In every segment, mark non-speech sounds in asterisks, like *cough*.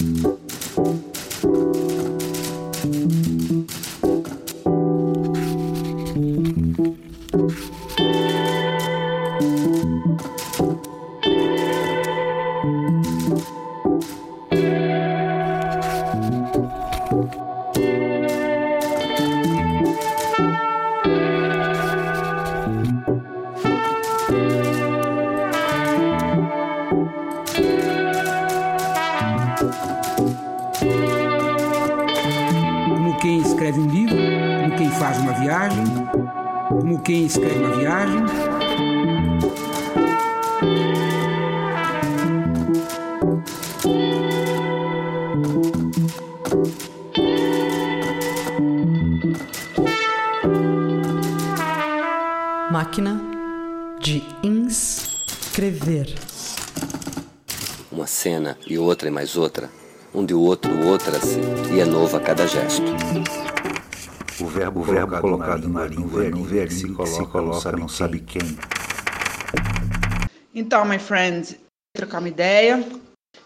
Como de outro, outra-se, e é novo a cada gesto. O verbo, o verbo colocado na língua no ver se coloca, não sabe, não sabe quem. Então, my friend, trocar uma ideia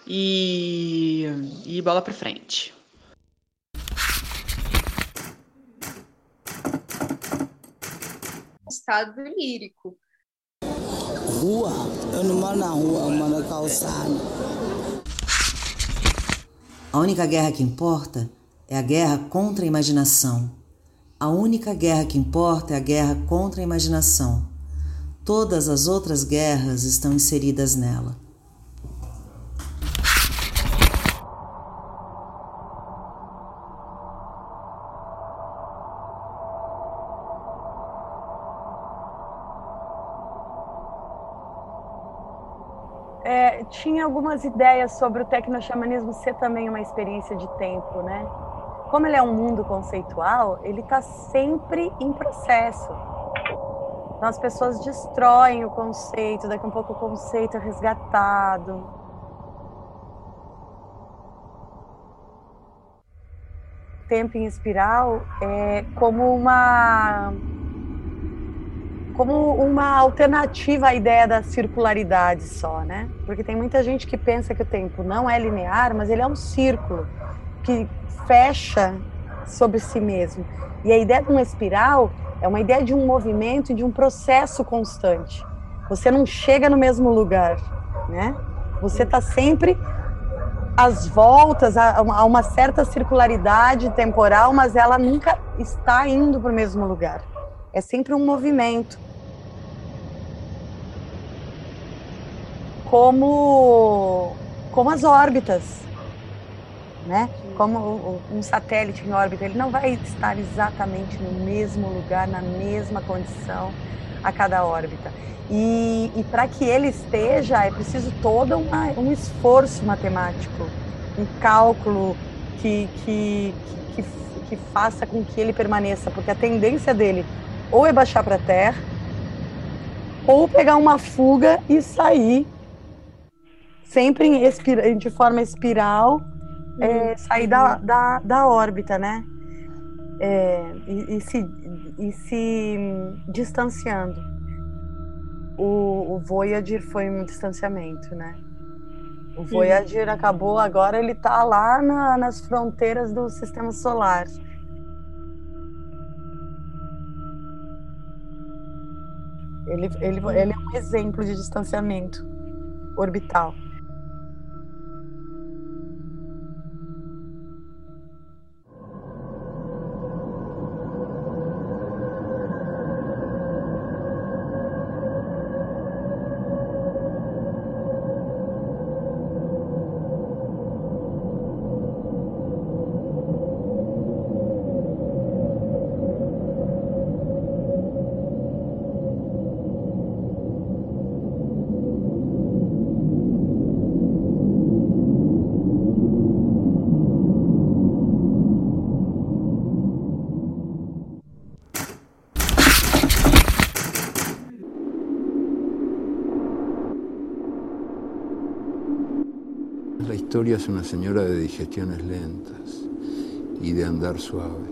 e, e bola pra frente. estado lírico. Rua, eu não moro na rua, eu moro na calçada. A única guerra que importa é a guerra contra a imaginação. A única guerra que importa é a guerra contra a imaginação. Todas as outras guerras estão inseridas nela. É, tinha algumas ideias sobre o tecnoxamanismo ser também uma experiência de tempo, né? Como ele é um mundo conceitual, ele está sempre em processo. Então as pessoas destroem o conceito, daqui a um pouco o conceito é resgatado. Tempo em espiral é como uma como uma alternativa à ideia da circularidade só, né? Porque tem muita gente que pensa que o tempo não é linear, mas ele é um círculo que fecha sobre si mesmo. E a ideia de uma espiral é uma ideia de um movimento e de um processo constante. Você não chega no mesmo lugar, né? Você está sempre às voltas a uma certa circularidade temporal, mas ela nunca está indo para o mesmo lugar. É sempre um movimento. Como, como as órbitas, né? Como um satélite em órbita, ele não vai estar exatamente no mesmo lugar, na mesma condição a cada órbita. E, e para que ele esteja, é preciso todo uma, um esforço matemático, um cálculo que, que, que, que faça com que ele permaneça, porque a tendência dele ou é baixar para a terra, ou pegar uma fuga e sair, sempre em de forma espiral, é, sair da, da, da órbita, né? É, e, e, se, e se distanciando. O, o Voyager foi um distanciamento, né? O Voyager acabou, agora ele está lá na, nas fronteiras do sistema solar. Ele, ele, ele é um exemplo de distanciamento orbital. Historia es una señora de digestiones lentas y de andar suave.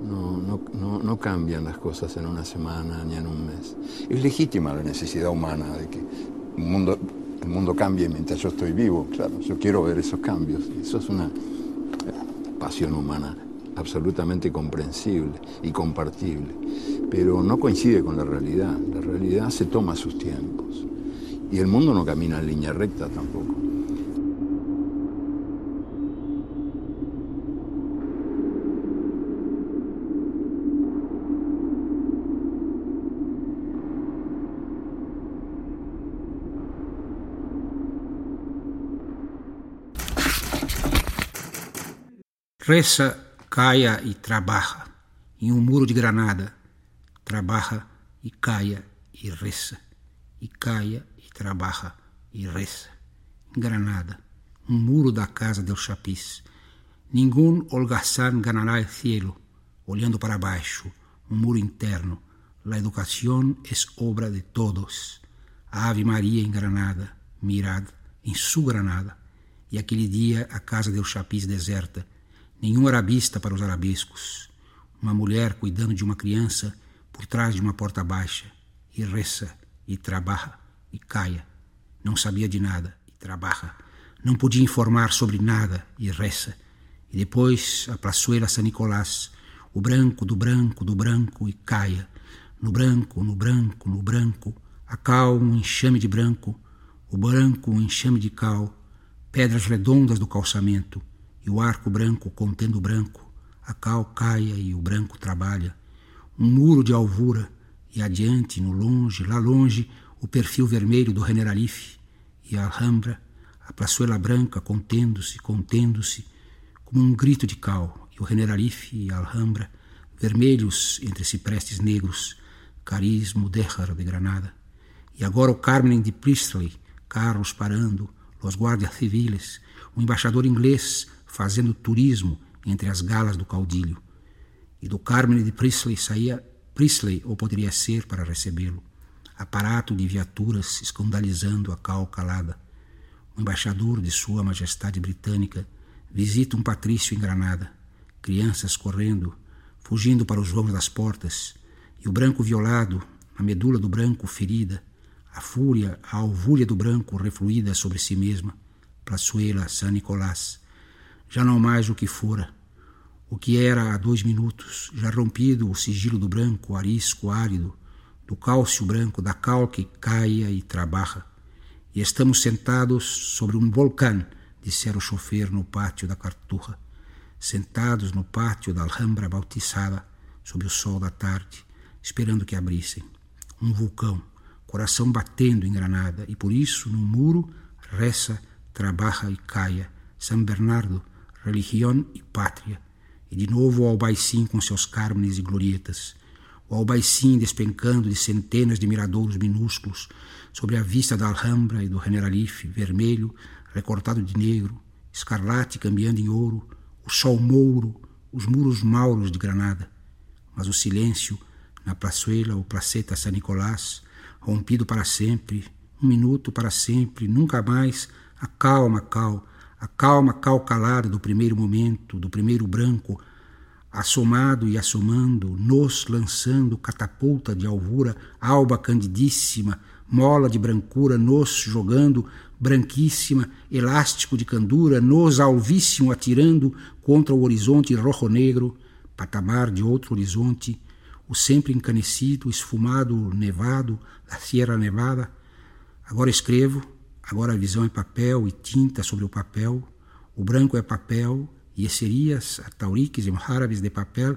No, no, no, no, cambian las cosas en una semana ni en un mes. Es legítima la necesidad humana de que un mundo el mundo cambie mientras yo estoy vivo. Claro, yo quiero ver esos cambios. Eso es una pasión humana absolutamente comprensible y compartible, pero no coincide con la realidad. La realidad se toma sus tiempos y el mundo no camina en línea recta tampoco. Reza, caia e trabalha em um muro de granada. Trabalha e caia e reza. E caia e trabalha e reza. Em Granada, um muro da casa del Chapiz. Nenhum holgazán ganará o cielo, olhando para baixo, um muro interno. La educação é obra de todos. A Ave Maria em Granada, mirad em sua Granada. E aquele dia a casa del Chapiz deserta nenhum arabista para os arabescos, uma mulher cuidando de uma criança por trás de uma porta baixa, e reza, e trabalha, e caia. Não sabia de nada, e trabalha. Não podia informar sobre nada, e reza. E depois a Praçuela San Nicolás, o branco do branco do branco, e caia. No branco, no branco, no branco, a cal um enxame de branco, o branco um enxame de cal, pedras redondas do calçamento, e o arco branco contendo o branco, a cal caia e o branco trabalha, um muro de alvura, e adiante, no longe, lá longe, o perfil vermelho do Generalife, e a Alhambra, a praçuela branca contendo-se, contendo-se, como um grito de cal, e o Generalife e a Alhambra, vermelhos entre ciprestes negros, cariz mudéjar de Granada. E agora o Carmen de Priestley, carros parando, os guardias civiles, o embaixador inglês fazendo turismo entre as galas do caudilho. E do Carmen de Priestley saía Priestley, ou poderia ser, para recebê-lo. Aparato de viaturas escandalizando a cal calada. O embaixador de Sua Majestade Britânica visita um patrício em Granada. Crianças correndo, fugindo para os vãos das portas. E o branco violado, a medula do branco ferida, a fúria, a alvúria do branco refluída sobre si mesma. Praçuela, San Nicolás já não mais o que fora, o que era há dois minutos, já rompido o sigilo do branco, arisco, árido, do cálcio branco, da cal que caia e trabalha. E estamos sentados sobre um vulcão, dissera o chofer no pátio da Carturra, sentados no pátio da Alhambra bautizada, sob o sol da tarde, esperando que abrissem. Um vulcão, coração batendo em Granada, e por isso, no muro, reza, trabalha e caia. São Bernardo, religião e pátria. E de novo o Albaicim com seus cármenes e glorietas. O Albaicim despencando de centenas de miradouros minúsculos sobre a vista da Alhambra e do Generalife, vermelho, recortado de negro, escarlate cambiando em ouro, o sol mouro, os muros mauros de Granada. Mas o silêncio na praçuela ou placeta San Nicolás, rompido para sempre, um minuto para sempre, nunca mais, a calma, cal, a calma calcalada do primeiro momento, do primeiro branco, assomado e assomando, nos lançando catapulta de alvura, alba candidíssima, mola de brancura, nos jogando, branquíssima, elástico de candura, nos alvíssimo atirando contra o horizonte rojo-negro, patamar de outro horizonte, o sempre encanecido, esfumado, nevado da Sierra Nevada. Agora escrevo, Agora a visão é papel e tinta sobre o papel, o branco é papel, e esserias, atauriques e árabes de papel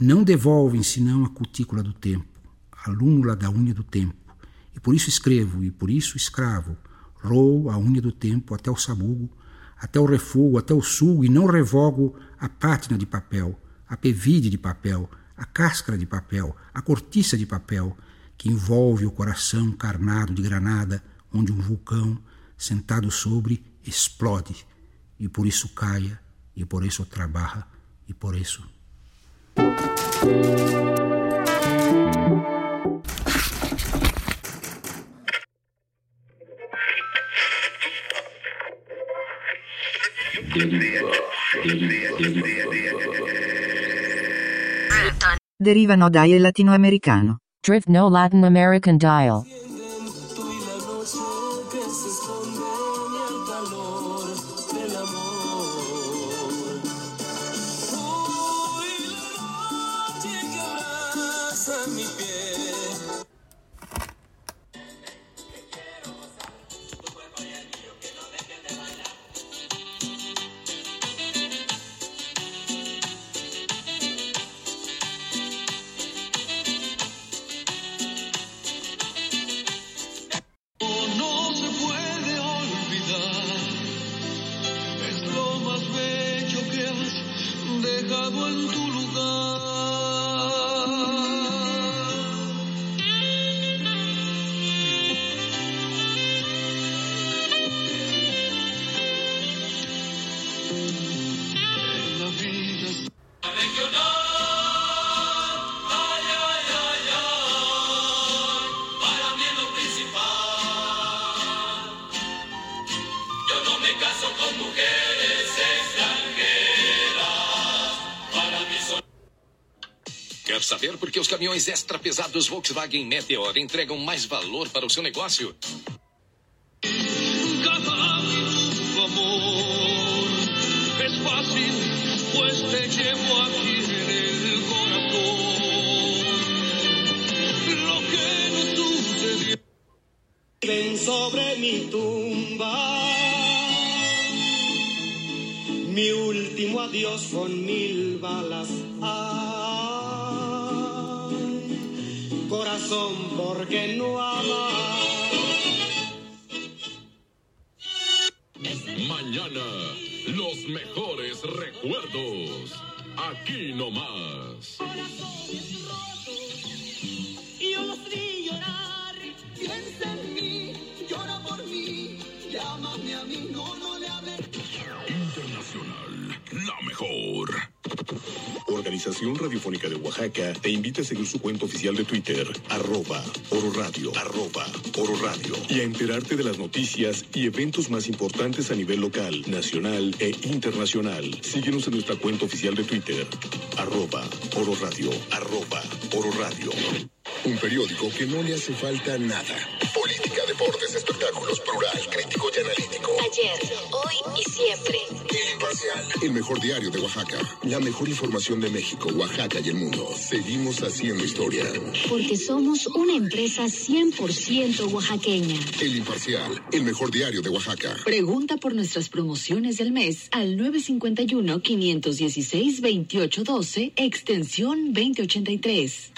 não devolvem senão a cutícula do tempo, a lúmula da unha do tempo. E por isso escrevo, e por isso escravo, roo a unha do tempo até o sabugo, até o refogo, até o sugo, e não revogo a pátina de papel, a pevide de papel, a cáscara de papel, a cortiça de papel, que envolve o coração carnado de granada, onde um vulcão sentado sobre explode e por isso caia e por isso trabalha e por isso Deriva no dial latinoamericano. Drift no Latin American dial. pesados Volkswagen Meteor entregam mais valor para o seu negócio. Ven sobre mi tumba. Mi último adiós con mil balas. Ah. razón por qué no amas. Mañana, los mejores recuerdos. Aquí nomás. Corazones rotos. Organización Radiofónica de Oaxaca te invita a seguir su cuenta oficial de Twitter, arroba Oro Radio, arroba Oro Radio, y a enterarte de las noticias y eventos más importantes a nivel local, nacional e internacional. Síguenos en nuestra cuenta oficial de Twitter, arroba Oro Radio, arroba Oro Radio. Un periódico que no le hace falta nada. Política, deportes, espectáculos, plural, crítico analítico. Ayer, hoy y siempre. El Imparcial. El mejor diario de Oaxaca. La mejor información de México, Oaxaca y el mundo. Seguimos haciendo historia. Porque somos una empresa 100% oaxaqueña. El Imparcial. El mejor diario de Oaxaca. Pregunta por nuestras promociones del mes al 951-516-2812, extensión 2083.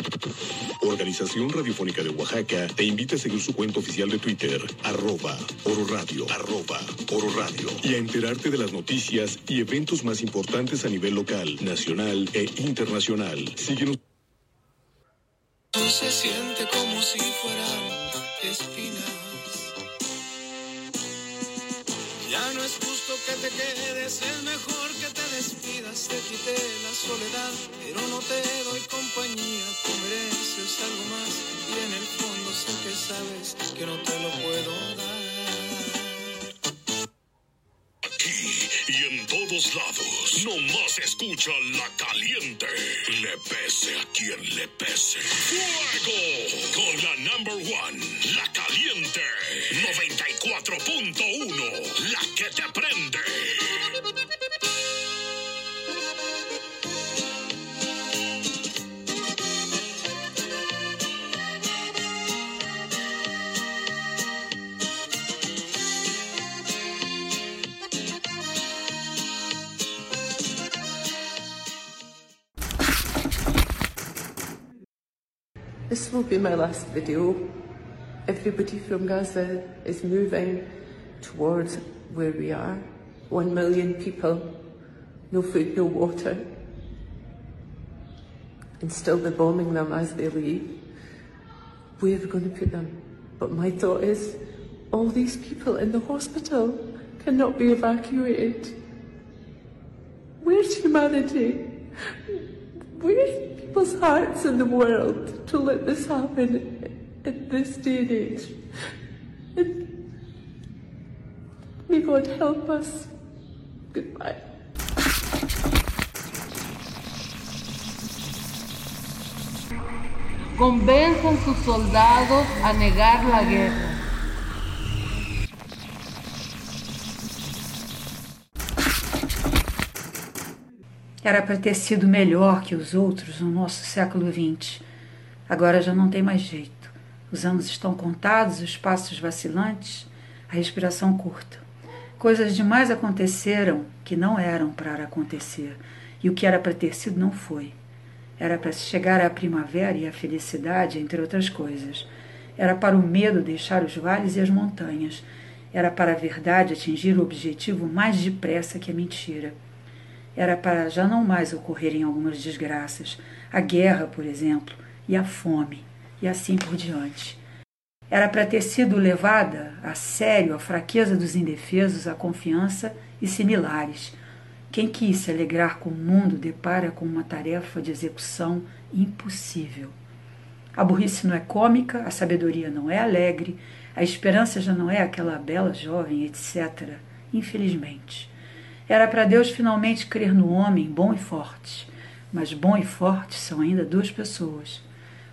Organización Radiofónica de Oaxaca te invita a seguir su cuenta oficial de Twitter, arroba Oro Radio, arroba Oro Radio, y a enterarte de las noticias y eventos más importantes a nivel local, nacional e internacional. Síguenos. Se siente como si fueran espinas. Ya no es justo que te quedes, es mejor que te despidas. Te quité la soledad, pero no te doy compañía. Tú mereces algo más y en el fondo sé que sabes que no te lo puedo dar. Todos lados, nomás escucha la caliente. Le pese a quien le pese. ¡Fuego! Con la number one, la caliente. 94.1, la que te prende. Will be my last video. Everybody from Gaza is moving towards where we are. One million people, no food, no water. And still they're bombing them as they leave. Where are we going to put them? But my thought is, all these people in the hospital cannot be evacuated. Where's humanity? Where's people's hearts in the world to let this happen in this day and age? And may God help us. Goodbye. Convenzan sus soldados a negar la guerra. Era para ter sido melhor que os outros no nosso século XX. Agora já não tem mais jeito. Os anos estão contados, os passos vacilantes, a respiração curta. Coisas demais aconteceram que não eram para acontecer, e o que era para ter sido não foi. Era para chegar à primavera e à felicidade, entre outras coisas. Era para o medo deixar os vales e as montanhas. Era para a verdade atingir o objetivo mais depressa que a mentira. Era para já não mais ocorrerem algumas desgraças, a guerra, por exemplo, e a fome, e assim por diante. Era para ter sido levada a sério a fraqueza dos indefesos, a confiança e similares. Quem quis se alegrar com o mundo depara com uma tarefa de execução impossível. A burrice não é cômica, a sabedoria não é alegre, a esperança já não é aquela bela jovem, etc. Infelizmente. Era para Deus finalmente crer no homem bom e forte. Mas bom e forte são ainda duas pessoas.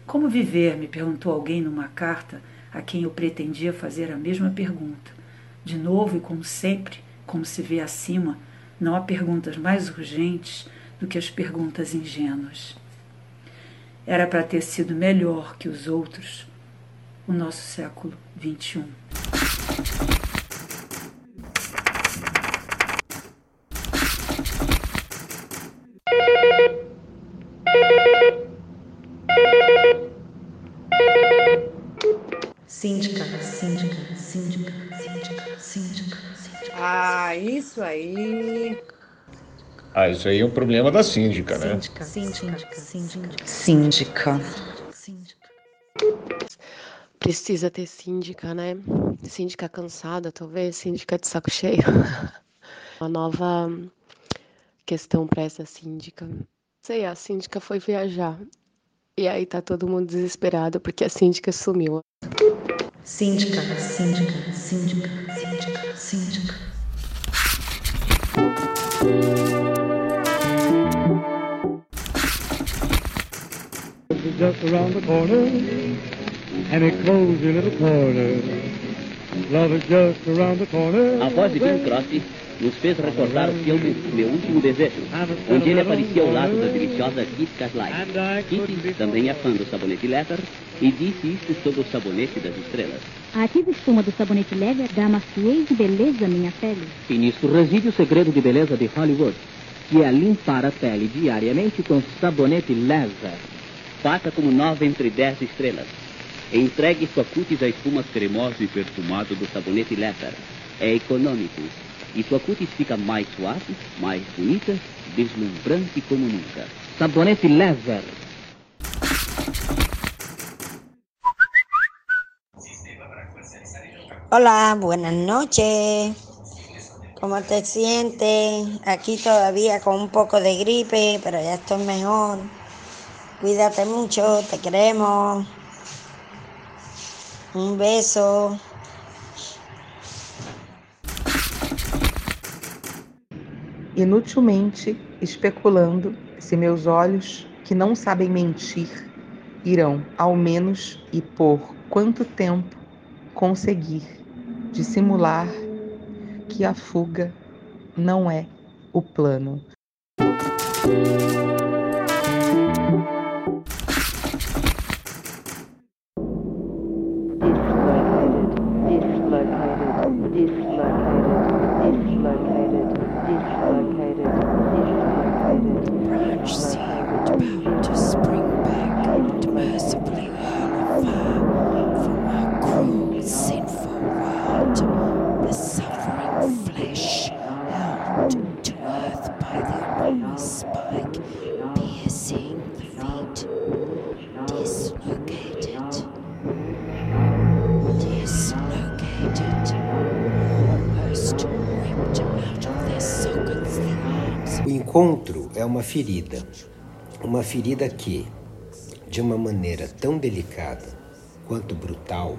Como viver? me perguntou alguém numa carta a quem eu pretendia fazer a mesma pergunta. De novo e como sempre, como se vê acima, não há perguntas mais urgentes do que as perguntas ingênuas. Era para ter sido melhor que os outros o nosso século XXI. Isso aí. Ah, isso aí é um problema da síndica, né? Síndica, síndica, síndica. Síndica. Precisa ter síndica, né? Síndica cansada, talvez, síndica de saco cheio. *laughs* Uma nova questão para essa síndica. Sei, a síndica foi viajar. E aí tá todo mundo desesperado porque a síndica sumiu. Síndica, síndica, síndica, síndica, síndica. Just around the corner, and it cozy little corner. Love is just around the corner. A voz de Bing Crosby nos fez recordar o filme Meu Último Desejo, onde ele aparecia ao lado da deliciosa Kitty Carlyle. Kitty também é fã do sabonete Leather e disse isto sobre o sabonete das estrelas. A ativa espuma do sabonete Lever dá maciez e beleza à minha pele. E nisso reside o segredo de beleza de Hollywood, que é limpar a pele diariamente com sabonete Leather. Faça como nove entre dez estrelas. Entregue sua cutis à espuma cremosa e perfumada do sabonete Leather. É econômico. Sua cutis fica mais suave, mais bonita, deslumbrante como nunca. Sabonete Leather. Hola, buenas noches. ¿Cómo te sientes? Aquí todavía con un poco de gripe, pero ya estoy mejor. Cuídate mucho, te queremos. Un beso. Inutilmente especulando se meus olhos, que não sabem mentir, irão, ao menos e por quanto tempo, conseguir dissimular que a fuga não é o plano. É uma ferida, uma ferida que, de uma maneira tão delicada quanto brutal,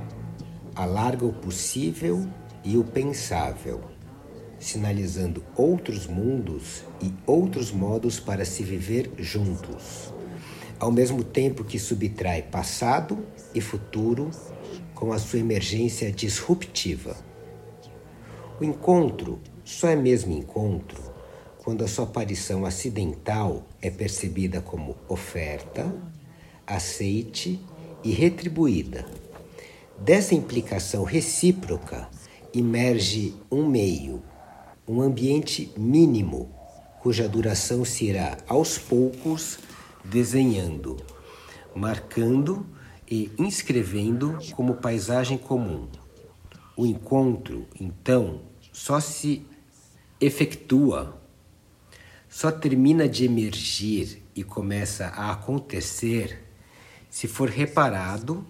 alarga o possível e o pensável, sinalizando outros mundos e outros modos para se viver juntos, ao mesmo tempo que subtrai passado e futuro com a sua emergência disruptiva. O encontro só é mesmo encontro quando a sua aparição acidental é percebida como oferta, aceite e retribuída. Dessa implicação recíproca emerge um meio, um ambiente mínimo, cuja duração se irá aos poucos desenhando, marcando e inscrevendo como paisagem comum. O encontro, então, só se efetua só termina de emergir e começa a acontecer se for reparado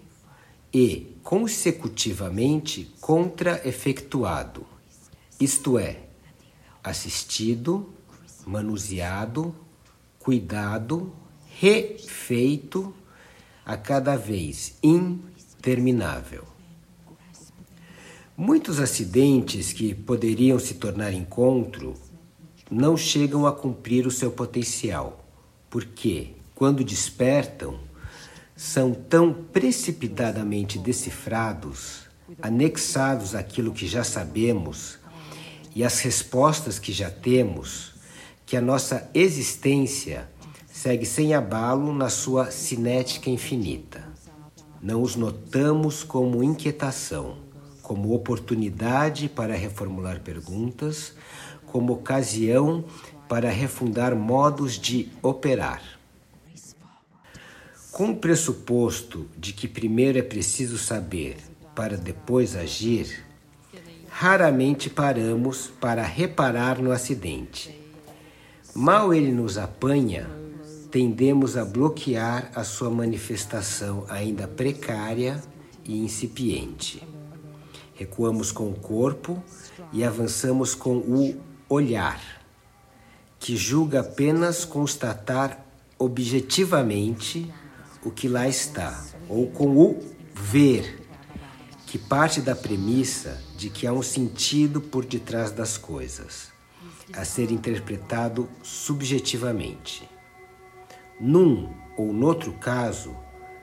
e consecutivamente contra-efectuado, isto é, assistido, manuseado, cuidado, refeito a cada vez interminável. Muitos acidentes que poderiam se tornar encontro não chegam a cumprir o seu potencial, porque, quando despertam, são tão precipitadamente decifrados, anexados àquilo que já sabemos e às respostas que já temos, que a nossa existência segue sem abalo na sua cinética infinita. Não os notamos como inquietação, como oportunidade para reformular perguntas, como ocasião para refundar modos de operar. Com o pressuposto de que primeiro é preciso saber para depois agir, raramente paramos para reparar no acidente. Mal ele nos apanha, tendemos a bloquear a sua manifestação ainda precária e incipiente. Recuamos com o corpo e avançamos com o olhar, que julga apenas constatar objetivamente o que lá está, ou com o ver, que parte da premissa de que há um sentido por detrás das coisas, a ser interpretado subjetivamente. Num ou noutro caso,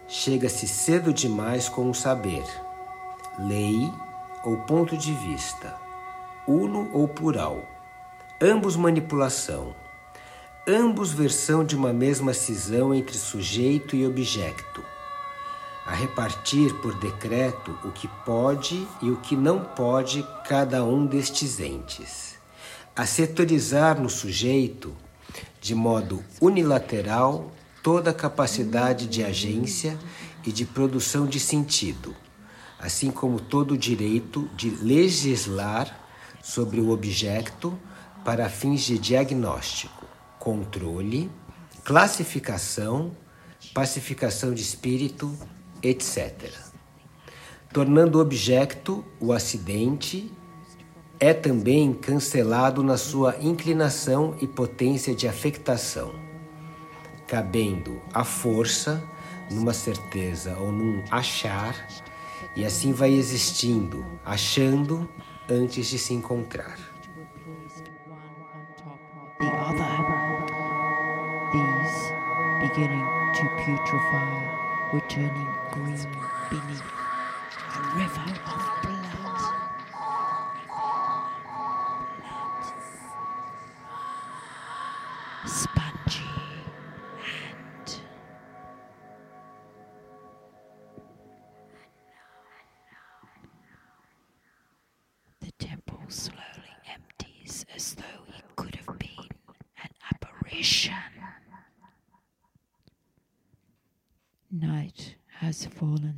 chega-se cedo demais com o saber, lei ou ponto de vista, uno ou plural, ambos manipulação. Ambos versão de uma mesma cisão entre sujeito e objeto, a repartir por decreto o que pode e o que não pode cada um destes entes, a setorizar no sujeito, de modo unilateral, toda a capacidade de agência e de produção de sentido, assim como todo o direito de legislar sobre o objeto para fins de diagnóstico controle, classificação, pacificação de espírito, etc. Tornando objeto o acidente, é também cancelado na sua inclinação e potência de afectação, cabendo a força numa certeza ou num achar, e assim vai existindo, achando antes de se encontrar. The other. These beginning to putrefy were turning green beneath a river has fallen.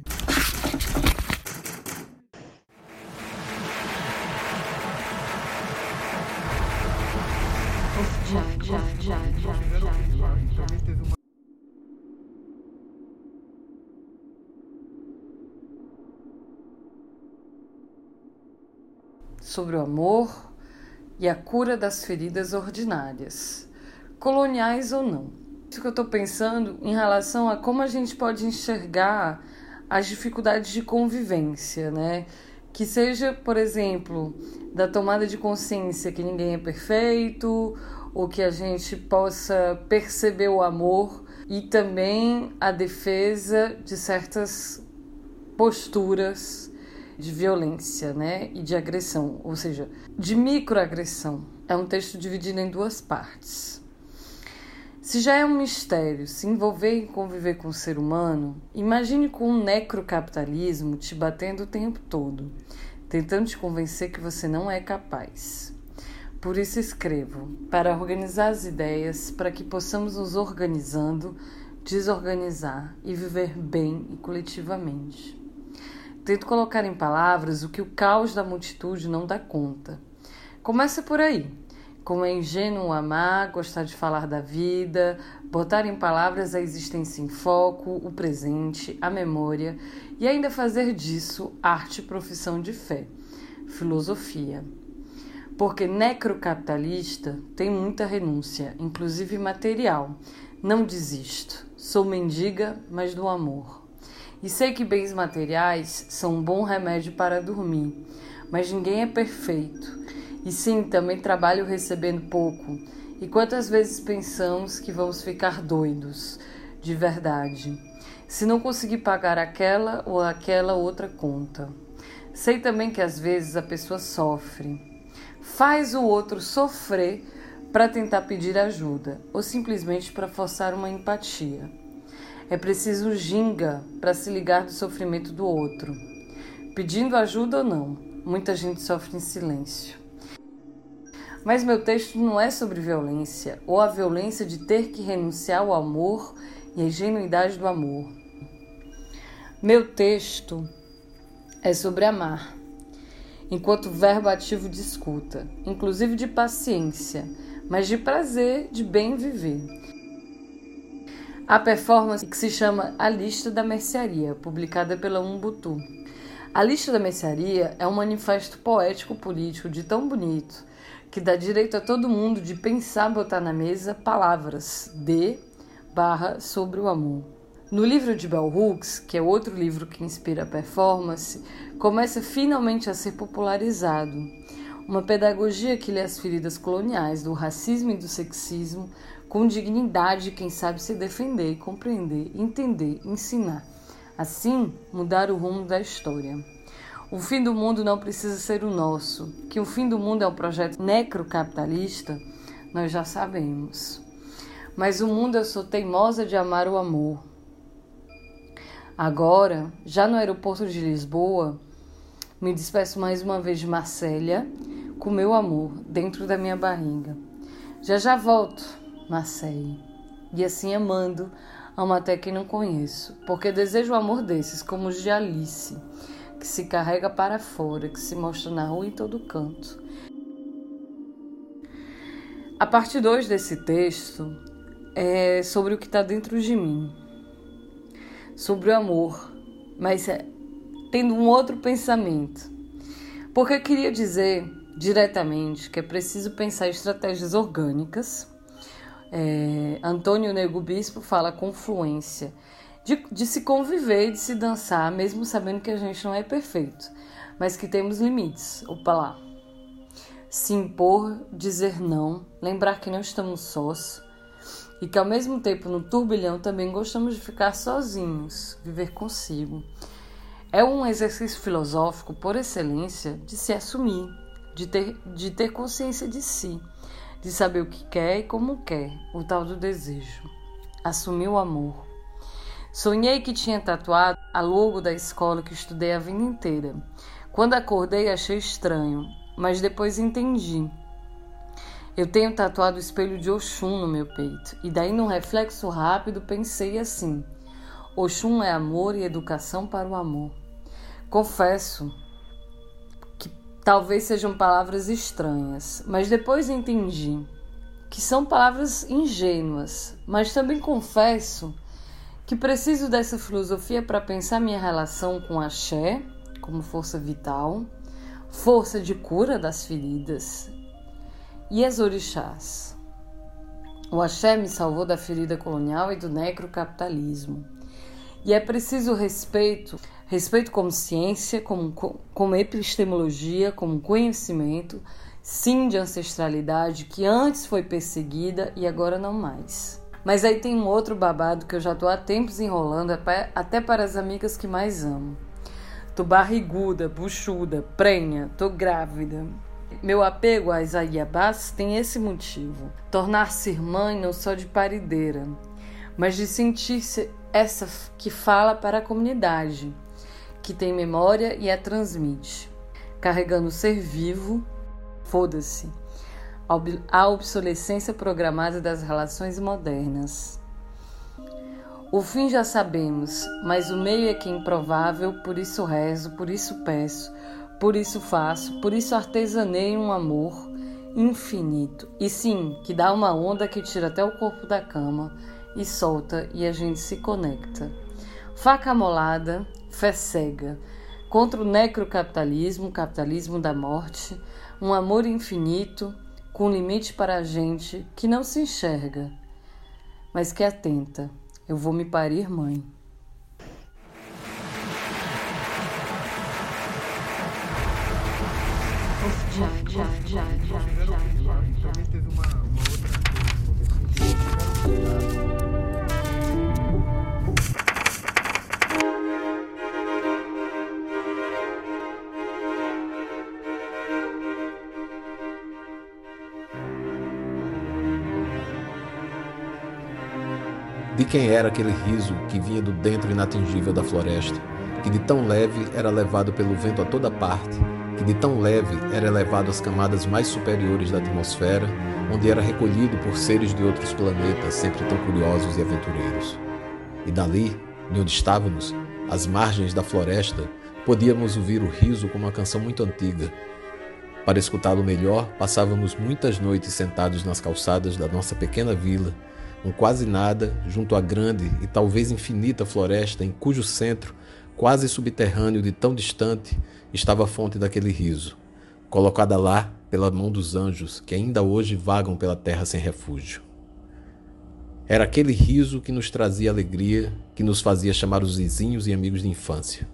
sobre o amor e a cura das feridas ordinárias, coloniais ou não. Isso que eu estou pensando em relação a como a gente pode enxergar as dificuldades de convivência, né? Que seja, por exemplo, da tomada de consciência que ninguém é perfeito, ou que a gente possa perceber o amor e também a defesa de certas posturas de violência, né, e de agressão, ou seja, de microagressão. É um texto dividido em duas partes. Se já é um mistério se envolver e conviver com o ser humano, imagine com um necrocapitalismo te batendo o tempo todo, tentando te convencer que você não é capaz. Por isso escrevo, para organizar as ideias, para que possamos nos organizando, desorganizar e viver bem e coletivamente. Tento colocar em palavras o que o caos da multitude não dá conta. Começa por aí. Como é ingênuo amar, gostar de falar da vida, botar em palavras a existência em foco, o presente, a memória e ainda fazer disso arte profissão de fé, filosofia. Porque necrocapitalista tem muita renúncia, inclusive material. Não desisto. Sou mendiga, mas do amor. E sei que bens materiais são um bom remédio para dormir, mas ninguém é perfeito. E sim, também trabalho recebendo pouco. E quantas vezes pensamos que vamos ficar doidos, de verdade, se não conseguir pagar aquela ou aquela outra conta? Sei também que às vezes a pessoa sofre, faz o outro sofrer para tentar pedir ajuda ou simplesmente para forçar uma empatia. É preciso ginga para se ligar do sofrimento do outro. Pedindo ajuda ou não, muita gente sofre em silêncio. Mas meu texto não é sobre violência ou a violência de ter que renunciar ao amor e à ingenuidade do amor. Meu texto é sobre amar, enquanto verbo ativo de escuta, inclusive de paciência, mas de prazer, de bem viver. A performance que se chama A Lista da Mercearia, publicada pela Umbutu. A Lista da Mercearia é um manifesto poético político de tão bonito que dá direito a todo mundo de pensar botar na mesa palavras de barra sobre o amor. No livro de Bell Hooks, que é outro livro que inspira a performance, começa finalmente a ser popularizado. Uma pedagogia que lê as feridas coloniais do racismo e do sexismo com dignidade, quem sabe se defender, compreender, entender, ensinar. Assim, mudar o rumo da história. O fim do mundo não precisa ser o nosso. Que o fim do mundo é um projeto necrocapitalista, nós já sabemos. Mas o mundo eu sou teimosa de amar o amor. Agora, já no aeroporto de Lisboa, me despeço mais uma vez de Marcélia, com meu amor dentro da minha barriga. Já já volto, Marcele. E assim amando, amo até quem não conheço, porque desejo o amor desses, como os de Alice que se carrega para fora, que se mostra na rua em todo canto. A parte 2 desse texto é sobre o que está dentro de mim, sobre o amor, mas é, tendo um outro pensamento. Porque eu queria dizer diretamente que é preciso pensar estratégias orgânicas. É, Antônio Nego Bispo fala confluência de, de se conviver, de se dançar, mesmo sabendo que a gente não é perfeito, mas que temos limites. Opa lá. Se impor, dizer não, lembrar que não estamos sós e que ao mesmo tempo no turbilhão também gostamos de ficar sozinhos, viver consigo. É um exercício filosófico por excelência de se assumir, de ter, de ter consciência de si, de saber o que quer e como quer, o tal do desejo. Assumir o amor. Sonhei que tinha tatuado a logo da escola que estudei a vida inteira. Quando acordei, achei estranho, mas depois entendi. Eu tenho tatuado o espelho de Oxum no meu peito, e daí, num reflexo rápido, pensei assim: Oxum é amor e educação para o amor. Confesso que talvez sejam palavras estranhas, mas depois entendi que são palavras ingênuas, mas também confesso que preciso dessa filosofia para pensar minha relação com a Xé como força vital, força de cura das feridas, e as orixás. O axé me salvou da ferida colonial e do necrocapitalismo. E é preciso respeito, respeito como ciência, como, como epistemologia, como conhecimento, sim de ancestralidade que antes foi perseguida e agora não mais. Mas aí tem um outro babado que eu já tô há tempos enrolando, até para as amigas que mais amo. Tô barriguda, buchuda, prenha, tô grávida. Meu apego a Isaíabás tem esse motivo: tornar-se irmã não só de parideira, mas de sentir-se essa que fala para a comunidade, que tem memória e a transmite, carregando o ser vivo, foda-se a obsolescência programada das relações modernas. O fim já sabemos, mas o meio é que é improvável, por isso rezo, por isso peço, por isso faço, por isso artesanei um amor infinito. E sim, que dá uma onda que tira até o corpo da cama e solta e a gente se conecta. Faca molada, fé cega, contra o necrocapitalismo, capitalismo da morte, um amor infinito com limite para a gente que não se enxerga, mas que atenta. Eu vou me parir mãe. De quem era aquele riso que vinha do dentro inatingível da floresta, que de tão leve era levado pelo vento a toda parte, que de tão leve era elevado às camadas mais superiores da atmosfera, onde era recolhido por seres de outros planetas, sempre tão curiosos e aventureiros. E dali, de onde estávamos, às margens da floresta, podíamos ouvir o riso como uma canção muito antiga. Para escutá-lo melhor, passávamos muitas noites sentados nas calçadas da nossa pequena vila, um quase nada junto à grande e talvez infinita floresta em cujo centro, quase subterrâneo de tão distante, estava a fonte daquele riso, colocada lá pela mão dos anjos que ainda hoje vagam pela terra sem refúgio. Era aquele riso que nos trazia alegria, que nos fazia chamar os vizinhos e amigos de infância.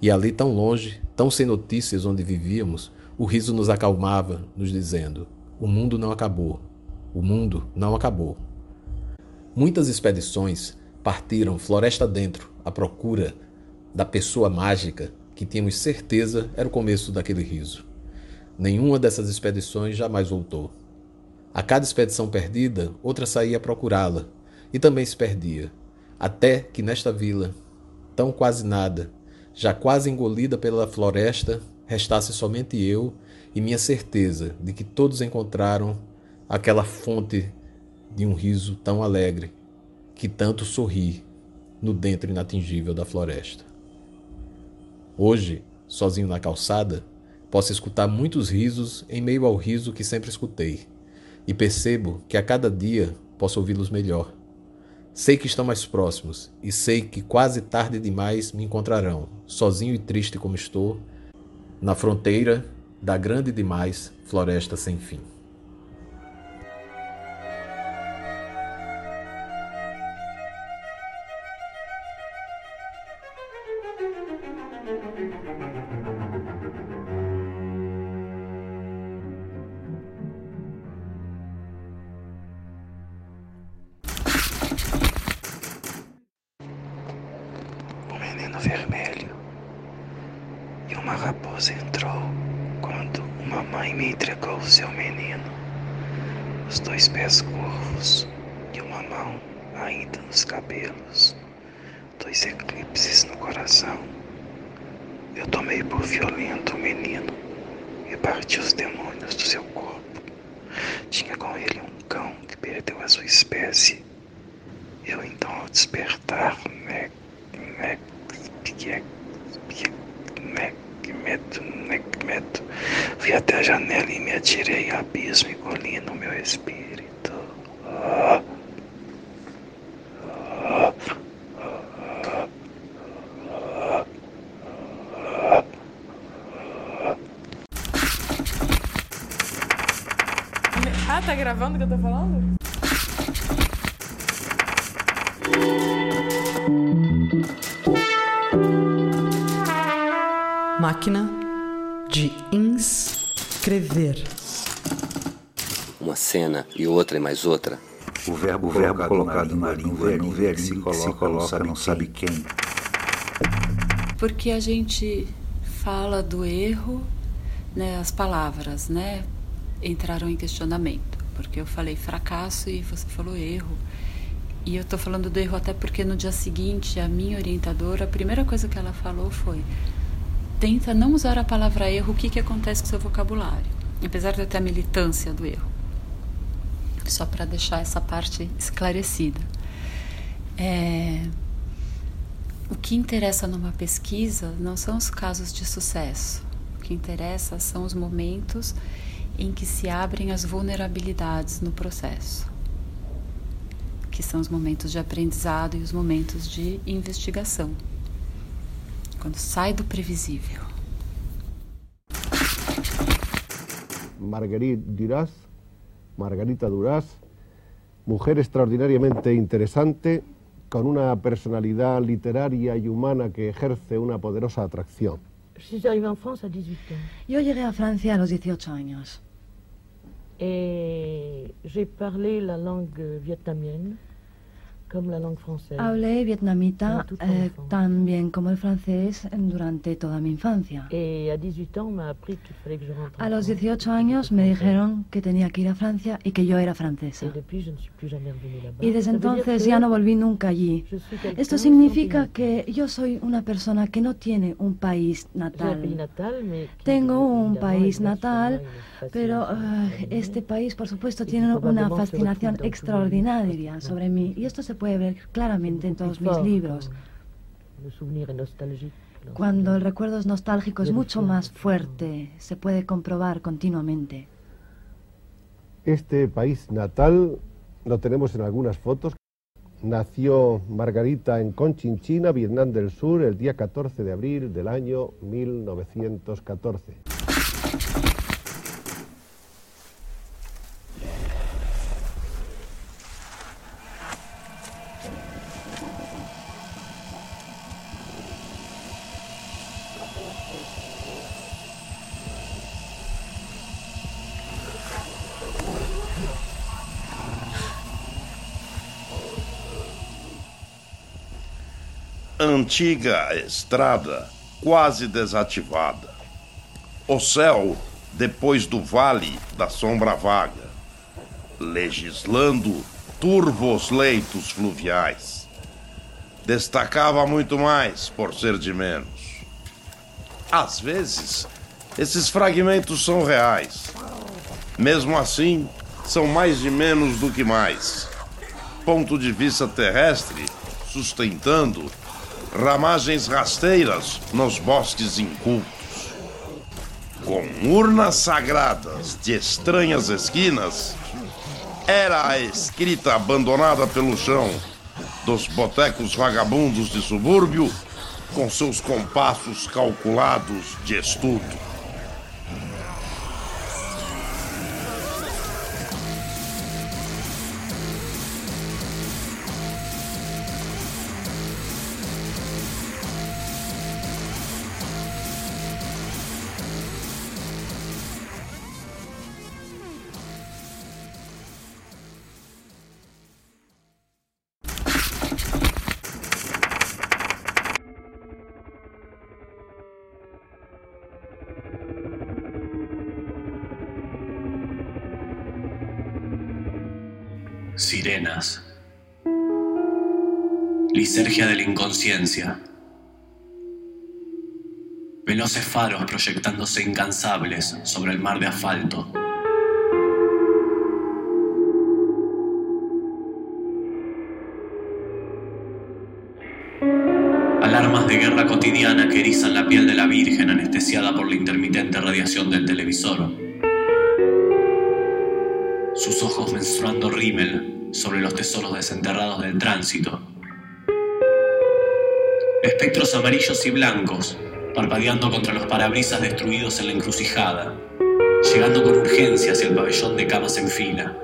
E ali, tão longe, tão sem notícias onde vivíamos, o riso nos acalmava, nos dizendo: O mundo não acabou. O mundo não acabou. Muitas expedições partiram floresta dentro à procura da pessoa mágica que tínhamos certeza era o começo daquele riso. Nenhuma dessas expedições jamais voltou. A cada expedição perdida, outra saía a procurá-la, e também se perdia, até que nesta vila, tão quase nada, já quase engolida pela floresta, restasse somente eu e minha certeza de que todos encontraram aquela fonte de um riso tão alegre que tanto sorri no dentro inatingível da floresta. Hoje, sozinho na calçada, posso escutar muitos risos em meio ao riso que sempre escutei, e percebo que a cada dia posso ouvi-los melhor. Sei que estão mais próximos e sei que quase tarde demais me encontrarão, sozinho e triste como estou, na fronteira da grande demais floresta sem fim. Ao despertar, me, me, me, me, medo, me, medo, fui até a janela e me atirei ao abismo, engolindo o meu espírito. Ah. Ah, tá gravando o que eu tô falando? Máquina de inscrever. Uma cena e outra e mais outra. O verbo, o verbo colocado na língua no ver se coloca, não sabe quem. Porque a gente fala do erro, né, as palavras, né, entraram em questionamento. Porque eu falei fracasso e você falou erro. E eu tô falando do erro até porque no dia seguinte a minha orientadora, a primeira coisa que ela falou foi: tenta não usar a palavra erro, o que, que acontece com seu vocabulário? Apesar de eu ter a militância do erro. Só para deixar essa parte esclarecida. É, o que interessa numa pesquisa não são os casos de sucesso. O que interessa são os momentos em que se abrem as vulnerabilidades no processo, que são os momentos de aprendizado e os momentos de investigação, quando sai do previsível. Marguerite Duras, Margarita Duras, mujer extraordinariamente interesante, con una personalidad literaria y humana que ejerce una poderosa atracción. Je suis arrivée en France à 18 ans. Yo llegué a Francia a los 18 años. Et j'ai parlé la langue vietnamienne Hablé vietnamita eh, tan bien como el francés durante toda mi infancia. A los 18 años me dijeron que tenía que ir a Francia y que yo era francesa. Y desde entonces ya no volví nunca allí. Esto significa que yo soy una persona que no tiene un país natal. Tengo un país natal, pero uh, este país, por supuesto, tiene una fascinación extraordinaria sobre mí. Y esto se puede ver claramente en todos mis libros. Cuando el recuerdo es nostálgico es mucho más fuerte, se puede comprobar continuamente. Este país natal lo tenemos en algunas fotos. Nació Margarita en Conchinchina, Vietnam del Sur, el día 14 de abril del año 1914. Antiga estrada quase desativada. O céu depois do vale da sombra vaga, legislando turvos leitos fluviais. Destacava muito mais por ser de menos. Às vezes, esses fragmentos são reais. Mesmo assim, são mais de menos do que mais. Ponto de vista terrestre, sustentando ramagens rasteiras nos bosques incultos. Com urnas sagradas de estranhas esquinas, era a escrita abandonada pelo chão dos botecos vagabundos de subúrbio, com seus compassos calculados de estudo. Inconsciencia. Veloces faros proyectándose incansables sobre el mar de asfalto. Alarmas de guerra cotidiana que erizan la piel de la Virgen anestesiada por la intermitente radiación del televisor. Sus ojos menstruando rímel sobre los tesoros desenterrados del tránsito. Espectros amarillos y blancos parpadeando contra los parabrisas destruidos en la encrucijada, llegando con urgencia hacia el pabellón de camas en fila.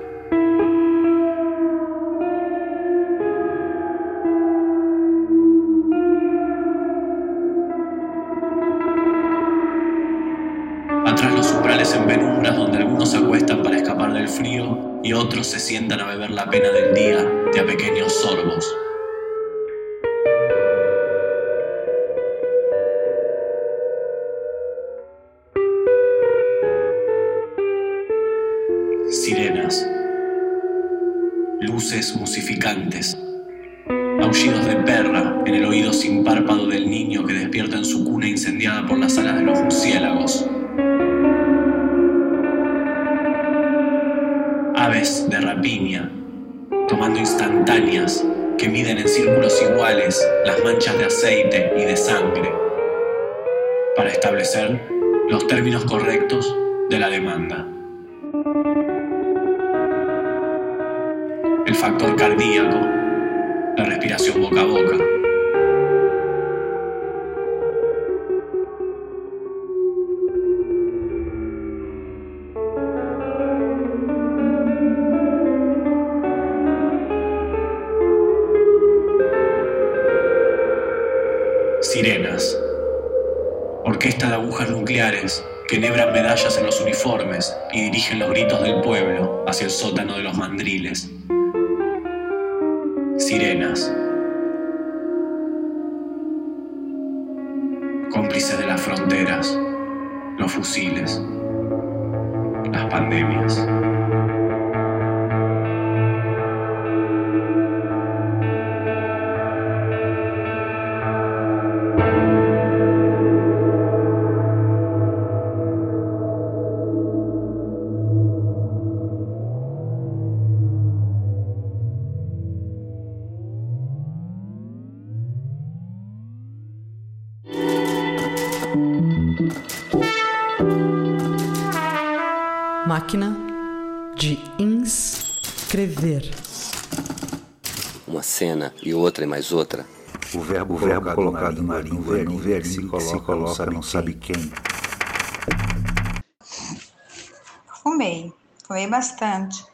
Atrás los umbrales en penumbras donde algunos se acuestan para escapar del frío y otros se sientan a beber la pena del día de a pequeños sorbos. Luces musificantes. Aullidos de perra en el oído sin párpado del niño que despierta en su cuna incendiada por las alas de los murciélagos. Aves de rapiña, tomando instantáneas que miden en círculos iguales las manchas de aceite y de sangre para establecer los términos correctos de la demanda. El factor cardíaco, la respiración boca a boca. Sirenas. Orquesta de agujas nucleares que enhebran medallas en los uniformes y dirigen los gritos del pueblo hacia el sótano de los mandriles. Sirenas. Cómplices de las fronteras, los fusiles, las pandemias. Máquina de inscrever. Uma cena e outra e mais outra. O verbo, o verbo colocado na língua no verbo se coloca, não sabe quem. Fumei, fumei bastante.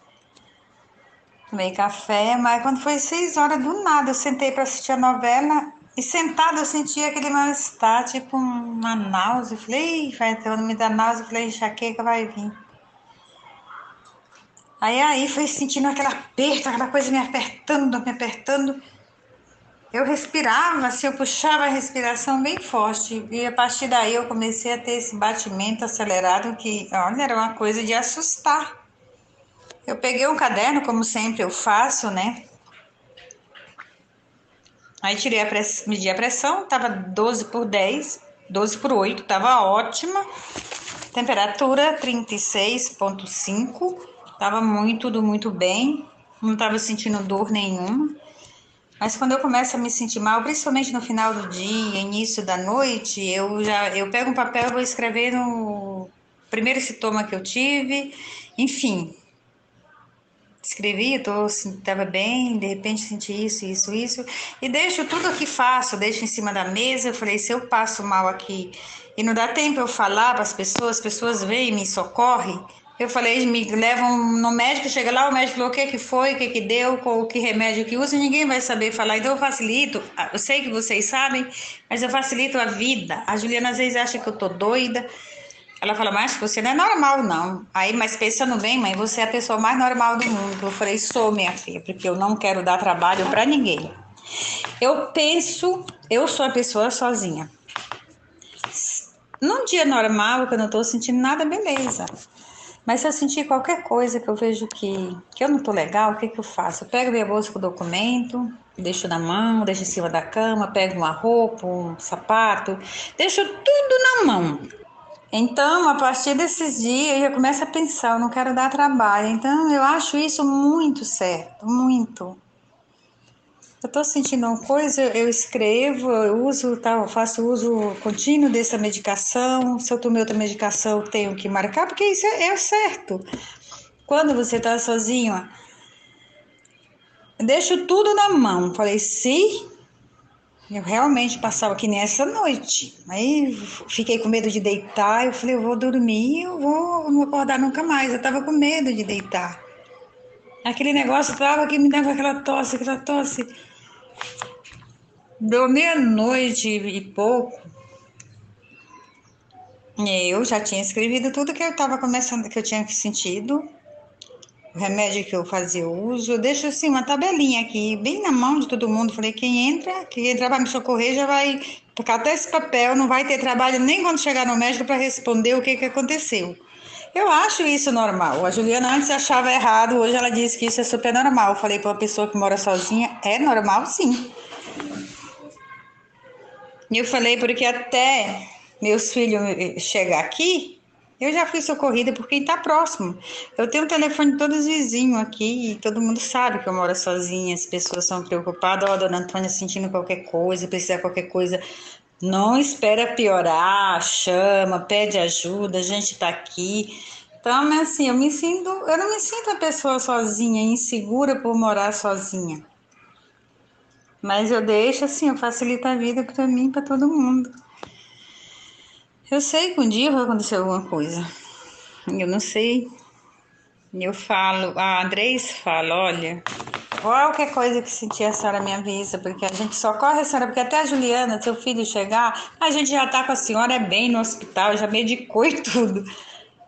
Tomei café, mas quando foi seis horas do nada, eu sentei para assistir a novela e sentada eu sentia aquele mal-estar, tipo uma náusea. Falei, vai ter me dar náusea, falei, enxaqueca vai vir. Aí aí foi sentindo aquele aperto, aquela coisa me apertando, me apertando. Eu respirava, assim, eu puxava a respiração bem forte. E a partir daí eu comecei a ter esse batimento acelerado que, olha, era uma coisa de assustar. Eu peguei um caderno, como sempre eu faço, né? Aí tirei a pressão, medi a pressão, tava 12 por 10, 12 por 8, tava ótima. Temperatura 36.5, tava muito, tudo muito bem. Não tava sentindo dor nenhuma. Mas quando eu começo a me sentir mal, principalmente no final do dia, início da noite, eu já eu pego um papel e vou escrever no primeiro sintoma que eu tive, enfim. Escrevi, estava bem, de repente senti isso, isso, isso, e deixo tudo que faço, deixo em cima da mesa. Eu falei, se eu passo mal aqui e não dá tempo eu falar para as pessoas, as pessoas vêm e me socorrem, eu falei, me levam no médico, chega lá, o médico falou o que, que foi, o que, que deu, qual, que remédio que usa, ninguém vai saber falar. Então eu facilito, eu sei que vocês sabem, mas eu facilito a vida. A Juliana às vezes acha que eu tô doida. Ela fala, mas você não é normal, não. Aí, mas pensando bem, mãe, você é a pessoa mais normal do mundo. Eu falei, sou, minha filha, porque eu não quero dar trabalho para ninguém. Eu penso, eu sou a pessoa sozinha. Num dia normal, quando eu tô sentindo nada, beleza. Mas se eu sentir qualquer coisa que eu vejo que, que eu não tô legal, o que, que eu faço? Eu pego minha bolsa com o documento, deixo na mão, deixo em cima da cama, pego uma roupa, um sapato, deixo tudo na mão. Então, a partir desses dias, eu começo a pensar, eu não quero dar trabalho. Então, eu acho isso muito certo, muito. Eu estou sentindo uma coisa, eu escrevo, eu uso, tá, eu faço uso contínuo dessa medicação. Se eu tomei outra medicação, eu tenho que marcar, porque isso é, é certo. Quando você está sozinho, deixo tudo na mão. Falei, se eu realmente passava que nessa noite. Aí fiquei com medo de deitar. Eu falei, eu vou dormir, eu vou não acordar nunca mais. Eu estava com medo de deitar. Aquele negócio tava que me dava aquela tosse, aquela tosse. Deu meia-noite e pouco. Eu já tinha escrevido tudo que eu estava começando, que eu tinha sentido, o remédio que eu fazia uso. Eu deixo assim uma tabelinha aqui, bem na mão de todo mundo. Falei, quem entra, quem entrar para me socorrer já vai porque até esse papel, não vai ter trabalho nem quando chegar no médico para responder o que, que aconteceu. Eu acho isso normal. A Juliana antes achava errado, hoje ela diz que isso é super normal. Eu falei para uma pessoa que mora sozinha, é normal sim. E eu falei porque até meus filhos chegar aqui, eu já fui socorrida por quem está próximo. Eu tenho o telefone de todos os vizinhos aqui e todo mundo sabe que eu moro sozinha. As pessoas são preocupadas. Ó, oh, dona Antônia sentindo qualquer coisa, precisar qualquer coisa. Não espera piorar, chama, pede ajuda. A gente está aqui Então, mas assim, eu me sinto, eu não me sinto a pessoa sozinha, insegura por morar sozinha. Mas eu deixo assim, eu facilito a vida para mim, para todo mundo. Eu sei que um dia vai acontecer alguma coisa. Eu não sei. Eu falo, a Andrés fala, olha, qualquer coisa que sentir a senhora me avisa, porque a gente só corre a senhora, porque até a Juliana, seu filho chegar, a gente já tá com a senhora bem no hospital, já medicou e tudo.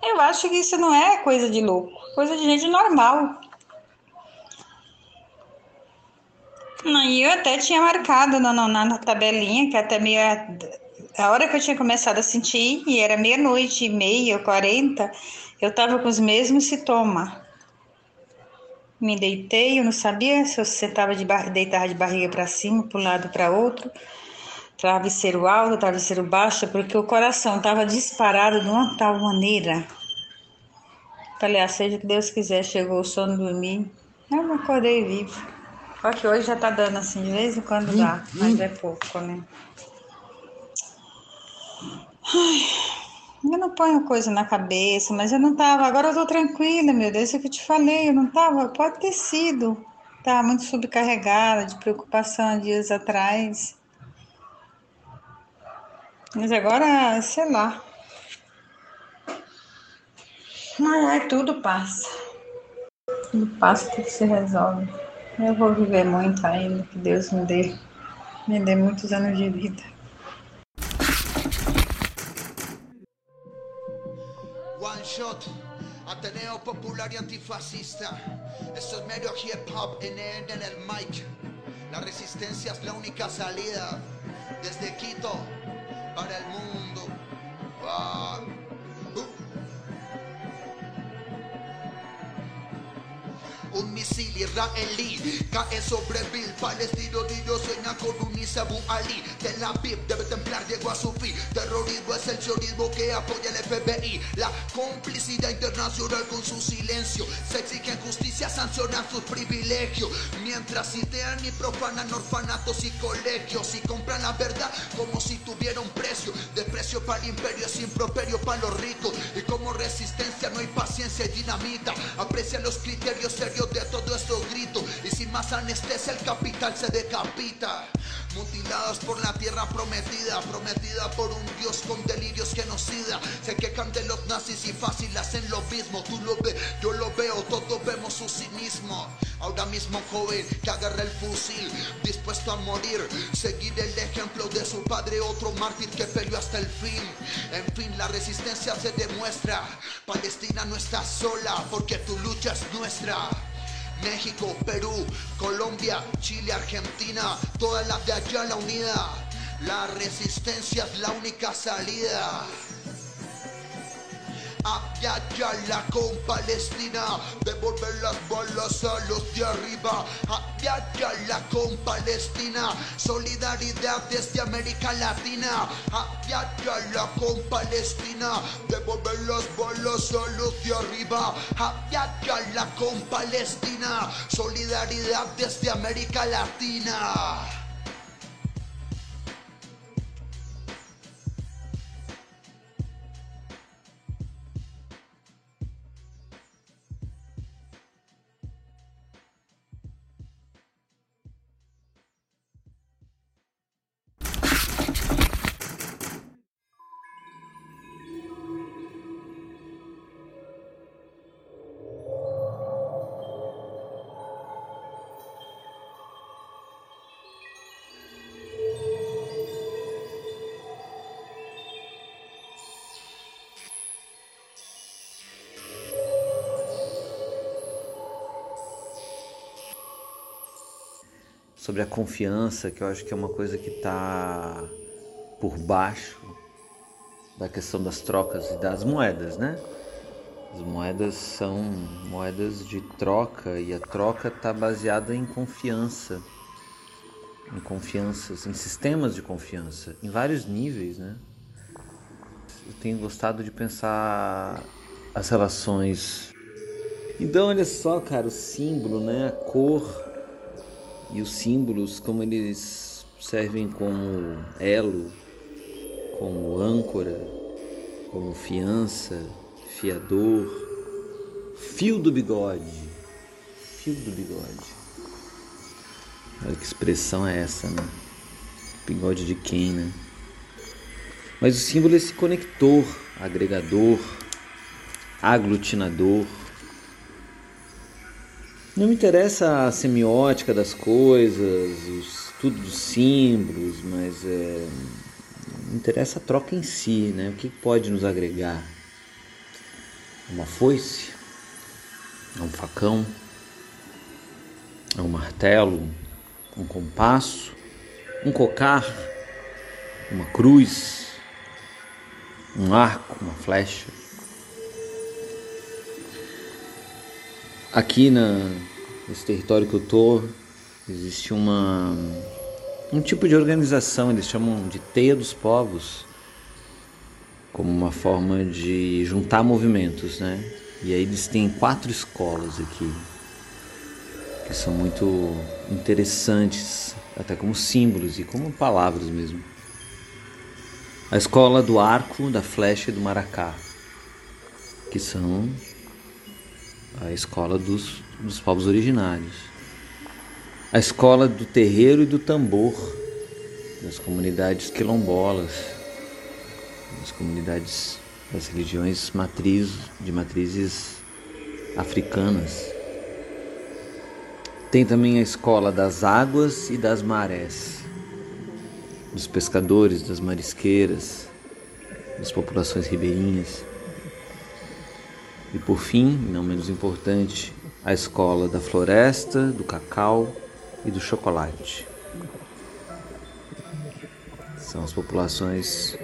Eu acho que isso não é coisa de louco, coisa de gente normal. E eu até tinha marcado na, na, na tabelinha, que até meia. A hora que eu tinha começado a sentir, e era meia-noite e meia, quarenta, eu tava com os mesmos sintomas. Me deitei, eu não sabia se eu sentava de bar... deitava de barriga para cima, para um lado para outro, travesseiro alto, travesseiro baixo, porque o coração tava disparado de uma tal maneira. Falei, ah, seja que Deus quiser, chegou o sono, dormi. Eu acordei vivo. Só que hoje já tá dando assim, de vez em quando dá, mas é pouco, né? Ai, eu não ponho coisa na cabeça, mas eu não tava. Agora eu tô tranquila, meu Deus, é que eu te falei, eu não tava. Pode ter sido. Tava muito subcarregada de preocupação há dias atrás. Mas agora, sei lá. Ai, tudo passa. Tudo passa, tudo se resolve. Eu vou viver muito ainda, que Deus me dê, me dê muitos anos de vida. Ateneo Popular y Antifascista. Esto es medio hip hop en el, en el mic. La resistencia es la única salida. Desde Quito para el mundo. Ah. Un misil israelí. Cae sobre Bill Palestino Dios sueña con un Isabu Ali. Tel Aviv debe templar llegó a su fin. Terrorismo es el sionismo que apoya el FBI La complicidad internacional con su silencio. Se exigen justicia, sancionan sus privilegios. Mientras sitian y profanan orfanatos y colegios Y compran la verdad como si tuviera un precio. Desprecio para el imperio es improperio para los ricos. Y como resistencia no hay paciencia y dinamita. Aprecian los criterios serios de todo estos gritos y sin más anestesia el capital se decapita. Mutilados por la tierra prometida, prometida por un dios con delirios genocida. Se quejan de los nazis y fácil hacen lo mismo. Tú lo ves, yo lo veo, todos vemos su cinismo. Ahora mismo joven que agarra el fusil, dispuesto a morir. Seguir el ejemplo de su padre, otro mártir que peleó hasta el fin. En fin, la resistencia se demuestra. Palestina no está sola porque tu lucha es nuestra. México, Perú, Colombia, Chile, Argentina, todas las de allá la unida. La resistencia es la única salida. Allá la con Palestina, devolver las balas a los de arriba. Allá la con Palestina, solidaridad desde América Latina. Allá la con Palestina, devolver las balas a los de arriba. Allá la con Palestina, solidaridad desde América Latina. Sobre a confiança, que eu acho que é uma coisa que está por baixo da questão das trocas e das moedas, né? As moedas são moedas de troca e a troca está baseada em confiança, em confianças, em sistemas de confiança, em vários níveis, né? Eu tenho gostado de pensar as relações. Então, olha só, cara, o símbolo, né? A cor e os símbolos, como eles servem como elo, como âncora, como fiança, fiador, Fio do bigode. Fio do bigode. Olha que expressão é essa, né? Bigode de quem, né? Mas o símbolo é esse conector, agregador, aglutinador. Não me interessa a semiótica das coisas, o estudo dos símbolos, mas é, me interessa a troca em si, né? O que pode nos agregar? Uma foice? Um facão? Um martelo? Um compasso? Um cocar? Uma cruz? Um arco? Uma flecha? Aqui na, nesse território que eu tô, existe uma um tipo de organização, eles chamam de teia dos povos, como uma forma de juntar movimentos, né? E aí eles têm quatro escolas aqui, que são muito interessantes, até como símbolos e como palavras mesmo. A escola do arco, da flecha e do maracá, que são a escola dos, dos povos originários. A escola do terreiro e do tambor, das comunidades quilombolas, das comunidades das religiões matriz, de matrizes africanas. Tem também a escola das águas e das marés, dos pescadores, das marisqueiras, das populações ribeirinhas. E por fim, não menos importante, a escola da floresta, do cacau e do chocolate. São as populações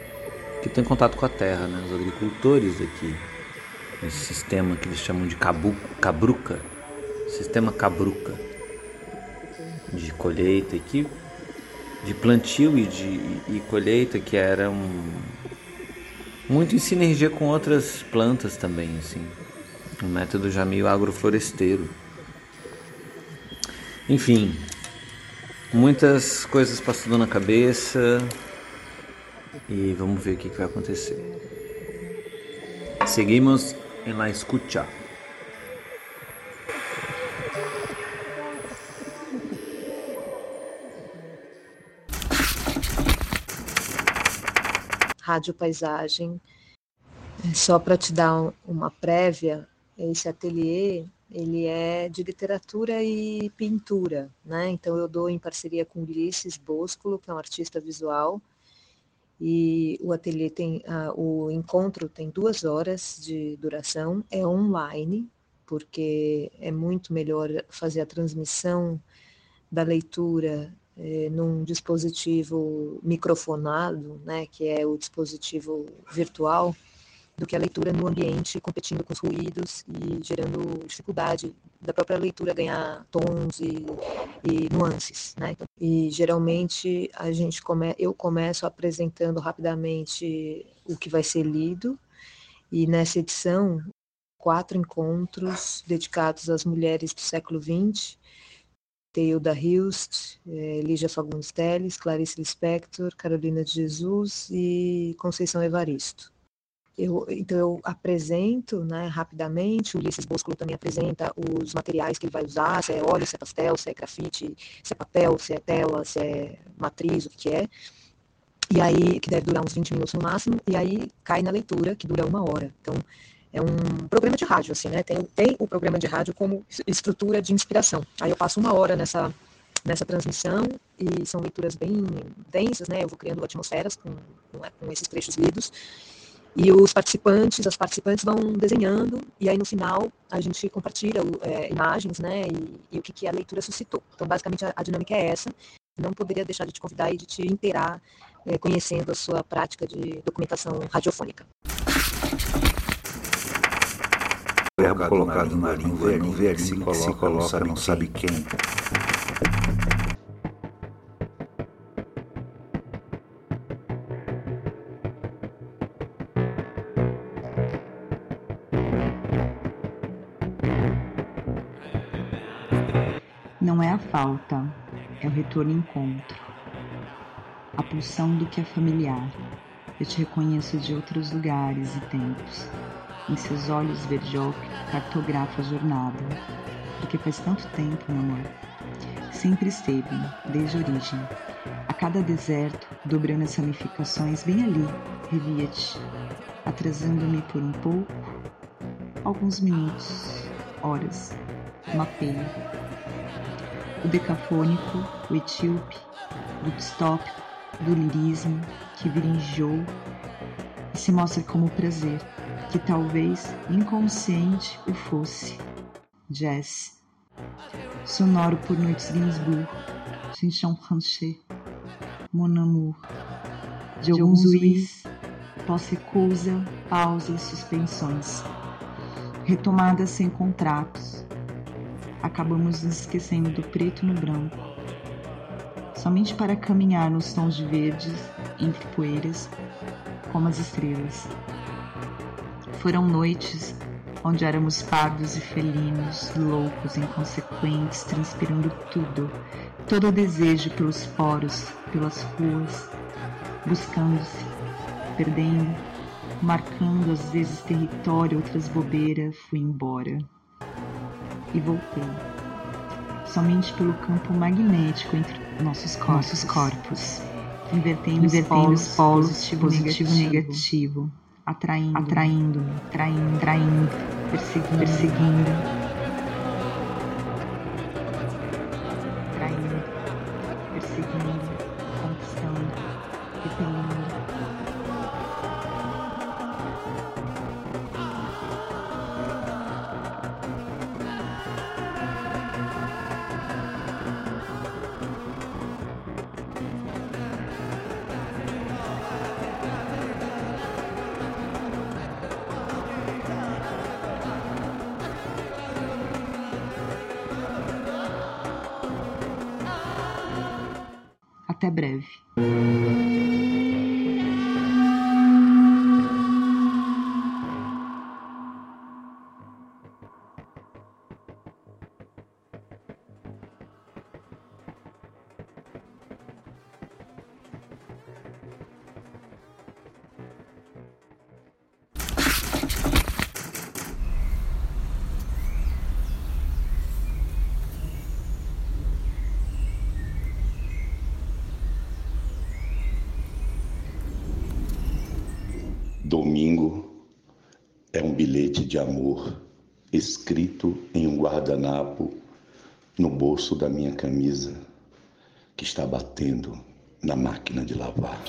que têm contato com a terra, né? os agricultores aqui, esse sistema que eles chamam de cabu, cabruca, sistema cabruca, de colheita aqui, de plantio e de e colheita que era um, muito em sinergia com outras plantas também, assim. Um método já meio agrofloresteiro. Enfim, muitas coisas passando na cabeça e vamos ver o que, que vai acontecer. Seguimos em la escucha. Rádio Paisagem. Só para te dar uma prévia, esse ateliê ele é de literatura e pintura, né? Então eu dou em parceria com Ulisses Boscolo, que é um artista visual, e o ateliê tem uh, o encontro tem duas horas de duração, é online, porque é muito melhor fazer a transmissão da leitura eh, num dispositivo microfonado, né, que é o dispositivo virtual, do que a leitura no ambiente, competindo com os ruídos e gerando dificuldade da própria leitura ganhar tons e, e nuances, né? E geralmente a gente come, eu começo apresentando rapidamente o que vai ser lido e nessa edição quatro encontros dedicados às mulheres do século XX Teilda Hilst, eh, Lígia Fagundes Teles, Clarice Lispector, Carolina de Jesus e Conceição Evaristo. Eu, então eu apresento né, rapidamente, o Ulisses Bosco também apresenta os materiais que ele vai usar, se é óleo, se é pastel, se é grafite, se é papel, se é tela, se é matriz, o que é. E aí, que deve durar uns 20 minutos no máximo, e aí cai na leitura, que dura uma hora. Então, é um programa de rádio, assim, né? Tem, tem o programa de rádio como estrutura de inspiração. Aí eu passo uma hora nessa, nessa transmissão e são leituras bem densas, né? Eu vou criando atmosferas com, com esses trechos lidos. E os participantes, as participantes vão desenhando, e aí no final a gente compartilha é, imagens, né, e, e, o que, que a leitura suscitou. Então, basicamente, a, a, dinâmica é essa. Não poderia deixar de te convidar e de te inteirar é, conhecendo a sua prática de documentação radiofônica verbo colocado na língua, no verbo se coloca, se coloca não sabe quem. Não é a falta, é o retorno encontro. A pulsão do que é familiar. Eu te reconheço de outros lugares e tempos Em seus olhos verde ocre cartografa a jornada. Porque faz tanto tempo, meu amor. Sempre esteve, desde a origem. A cada deserto, dobrando as ramificações bem ali, revia-te, atrasando-me por um pouco, alguns minutos, horas, mapeio. O decafônico, o etíope, do distópico, do lirismo, que vira enjoo e se mostra como prazer, que talvez inconsciente o fosse. Jazz. Sonoro por noites Gainsbourg, Chinchon Franchet, Mon Amour. De alguns Luiz, pós-recusa, pausas, suspensões. Retomadas sem contratos. Acabamos nos esquecendo do preto no branco. Somente para caminhar nos tons de verdes, entre poeiras, como as estrelas. Foram noites onde éramos pardos e felinos, loucos, inconsequentes, transpirando tudo, todo o desejo pelos poros, pelas ruas, buscando-se, perdendo, marcando às vezes território, outras bobeiras, fui embora. E voltei. Somente pelo campo magnético entre nossos corpos, nossos corpos invertendo, invertendo os polos, positivo, positivo negativo, negativo atraindo, atraindo, traindo, traindo, perseguindo, perseguindo, de amor escrito em um guardanapo no bolso da minha camisa que está batendo na máquina de lavar.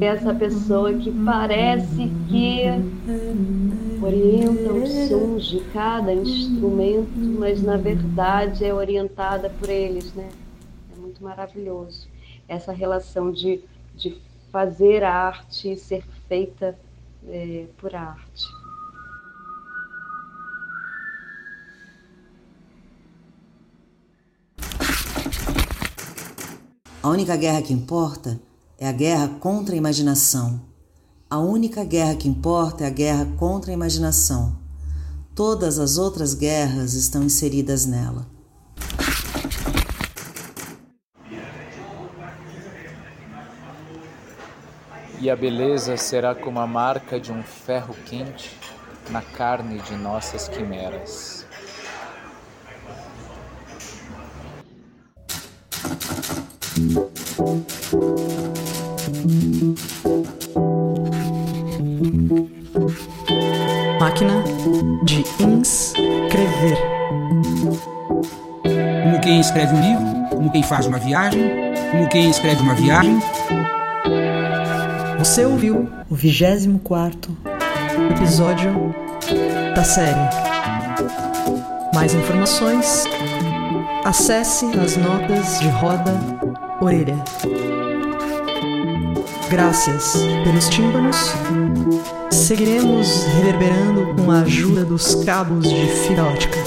Essa pessoa que parece que orienta os sons de cada instrumento, mas na verdade é orientada por eles, né? É muito maravilhoso essa relação de, de fazer arte e ser feita é, por arte. A única guerra que importa é a guerra contra a imaginação. A única guerra que importa é a guerra contra a imaginação. Todas as outras guerras estão inseridas nela. E a beleza será como a marca de um ferro quente na carne de nossas quimeras. Máquina de inscrever. Como quem escreve um livro, como quem faz uma viagem, como quem escreve uma viagem. Você ouviu o 24 episódio da série. Mais informações, acesse as notas de roda orelha. Graças pelos tímpanos, seguiremos reverberando com a ajuda dos cabos de fibra ótica.